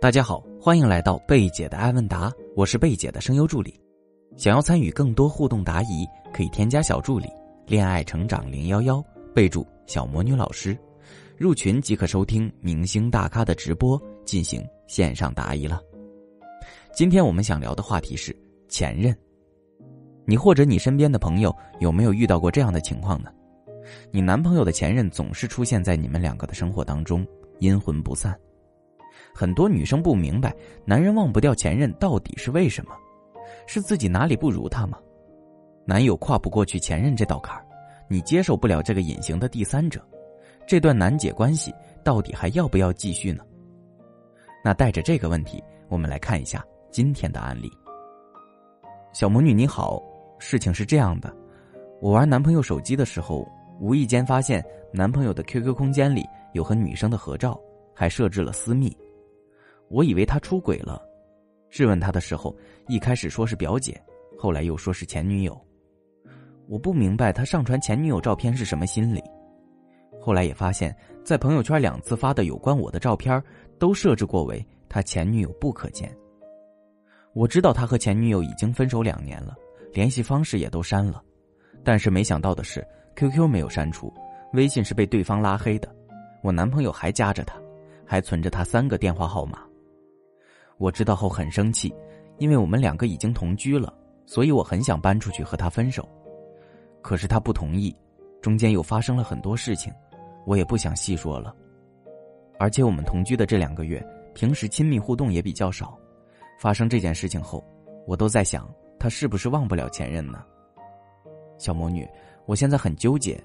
大家好，欢迎来到贝姐的爱问答，我是贝姐的声优助理。想要参与更多互动答疑，可以添加小助理“恋爱成长零幺幺”，备注“小魔女老师”，入群即可收听明星大咖的直播，进行线上答疑了。今天我们想聊的话题是前任。你或者你身边的朋友有没有遇到过这样的情况呢？你男朋友的前任总是出现在你们两个的生活当中，阴魂不散。很多女生不明白，男人忘不掉前任到底是为什么？是自己哪里不如他吗？男友跨不过去前任这道坎儿，你接受不了这个隐形的第三者，这段难解关系到底还要不要继续呢？那带着这个问题，我们来看一下今天的案例。小魔女你好，事情是这样的，我玩男朋友手机的时候，无意间发现男朋友的 QQ 空间里有和女生的合照，还设置了私密。我以为他出轨了，质问他的时候，一开始说是表姐，后来又说是前女友。我不明白他上传前女友照片是什么心理。后来也发现，在朋友圈两次发的有关我的照片，都设置过为他前女友不可见。我知道他和前女友已经分手两年了，联系方式也都删了，但是没想到的是，QQ 没有删除，微信是被对方拉黑的，我男朋友还加着他，还存着他三个电话号码。我知道后很生气，因为我们两个已经同居了，所以我很想搬出去和他分手，可是他不同意，中间又发生了很多事情，我也不想细说了。而且我们同居的这两个月，平时亲密互动也比较少，发生这件事情后，我都在想他是不是忘不了前任呢？小魔女，我现在很纠结，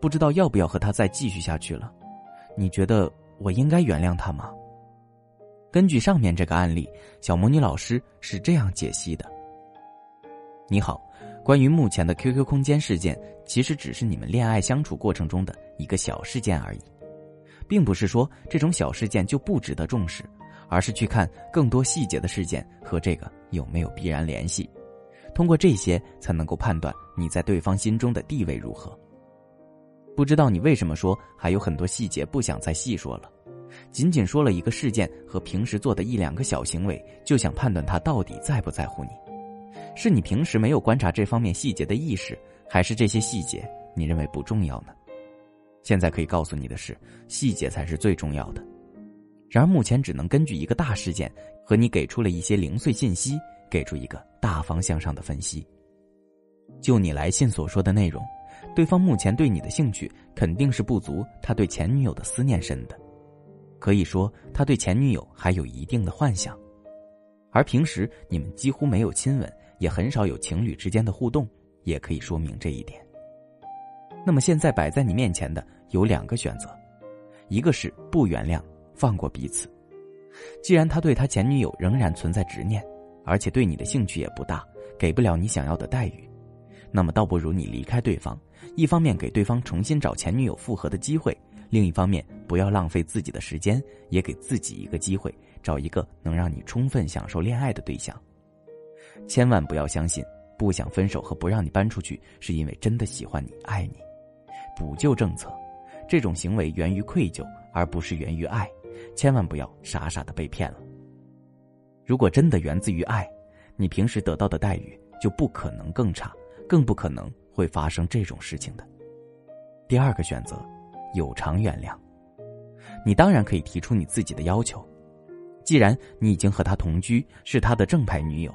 不知道要不要和他再继续下去了，你觉得我应该原谅他吗？根据上面这个案例，小魔女老师是这样解析的：你好，关于目前的 QQ 空间事件，其实只是你们恋爱相处过程中的一个小事件而已，并不是说这种小事件就不值得重视，而是去看更多细节的事件和这个有没有必然联系，通过这些才能够判断你在对方心中的地位如何。不知道你为什么说还有很多细节不想再细说了。仅仅说了一个事件和平时做的一两个小行为，就想判断他到底在不在乎你？是你平时没有观察这方面细节的意识，还是这些细节你认为不重要呢？现在可以告诉你的是，细节才是最重要的。然而目前只能根据一个大事件和你给出了一些零碎信息，给出一个大方向上的分析。就你来信所说的内容，对方目前对你的兴趣肯定是不足他对前女友的思念深的。可以说，他对前女友还有一定的幻想，而平时你们几乎没有亲吻，也很少有情侣之间的互动，也可以说明这一点。那么现在摆在你面前的有两个选择，一个是不原谅，放过彼此。既然他对他前女友仍然存在执念，而且对你的兴趣也不大，给不了你想要的待遇，那么倒不如你离开对方，一方面给对方重新找前女友复合的机会。另一方面，不要浪费自己的时间，也给自己一个机会，找一个能让你充分享受恋爱的对象。千万不要相信不想分手和不让你搬出去是因为真的喜欢你、爱你。补救政策，这种行为源于愧疚，而不是源于爱。千万不要傻傻的被骗了。如果真的源自于爱，你平时得到的待遇就不可能更差，更不可能会发生这种事情的。第二个选择。有偿原谅，你当然可以提出你自己的要求。既然你已经和他同居，是他的正牌女友，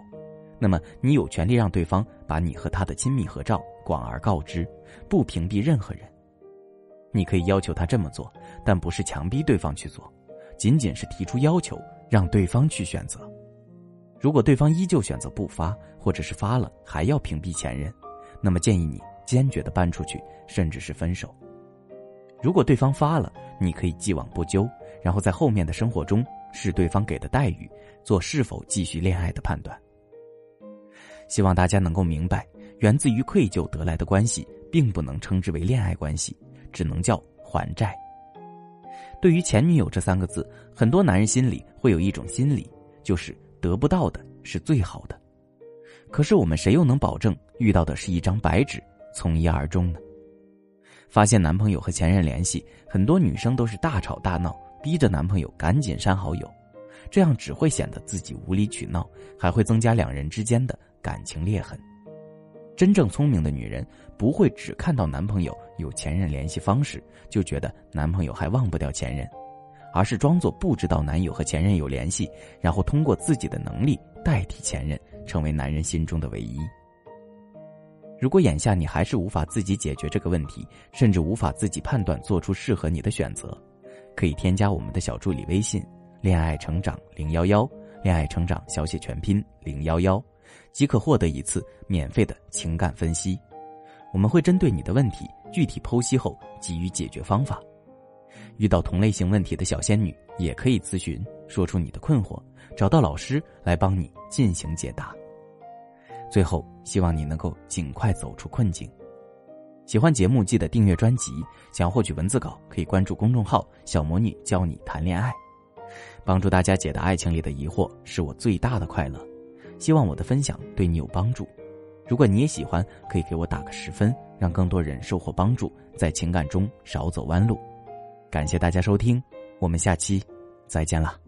那么你有权利让对方把你和他的亲密合照广而告之，不屏蔽任何人。你可以要求他这么做，但不是强逼对方去做，仅仅是提出要求，让对方去选择。如果对方依旧选择不发，或者是发了还要屏蔽前任，那么建议你坚决的搬出去，甚至是分手。如果对方发了，你可以既往不咎，然后在后面的生活中视对方给的待遇，做是否继续恋爱的判断。希望大家能够明白，源自于愧疚得来的关系，并不能称之为恋爱关系，只能叫还债。对于前女友这三个字，很多男人心里会有一种心理，就是得不到的是最好的。可是我们谁又能保证遇到的是一张白纸，从一而终呢？发现男朋友和前任联系，很多女生都是大吵大闹，逼着男朋友赶紧删好友，这样只会显得自己无理取闹，还会增加两人之间的感情裂痕。真正聪明的女人不会只看到男朋友有前任联系方式就觉得男朋友还忘不掉前任，而是装作不知道男友和前任有联系，然后通过自己的能力代替前任，成为男人心中的唯一。如果眼下你还是无法自己解决这个问题，甚至无法自己判断做出适合你的选择，可以添加我们的小助理微信“恋爱成长零幺幺”，恋爱成长小写全拼零幺幺。即可获得一次免费的情感分析，我们会针对你的问题具体剖析后给予解决方法。遇到同类型问题的小仙女也可以咨询，说出你的困惑，找到老师来帮你进行解答。最后，希望你能够尽快走出困境。喜欢节目记得订阅专辑，想要获取文字稿可以关注公众号“小魔女教你谈恋爱”，帮助大家解答爱情里的疑惑是我最大的快乐。希望我的分享对你有帮助，如果你也喜欢，可以给我打个十分，让更多人收获帮助，在情感中少走弯路。感谢大家收听，我们下期再见了。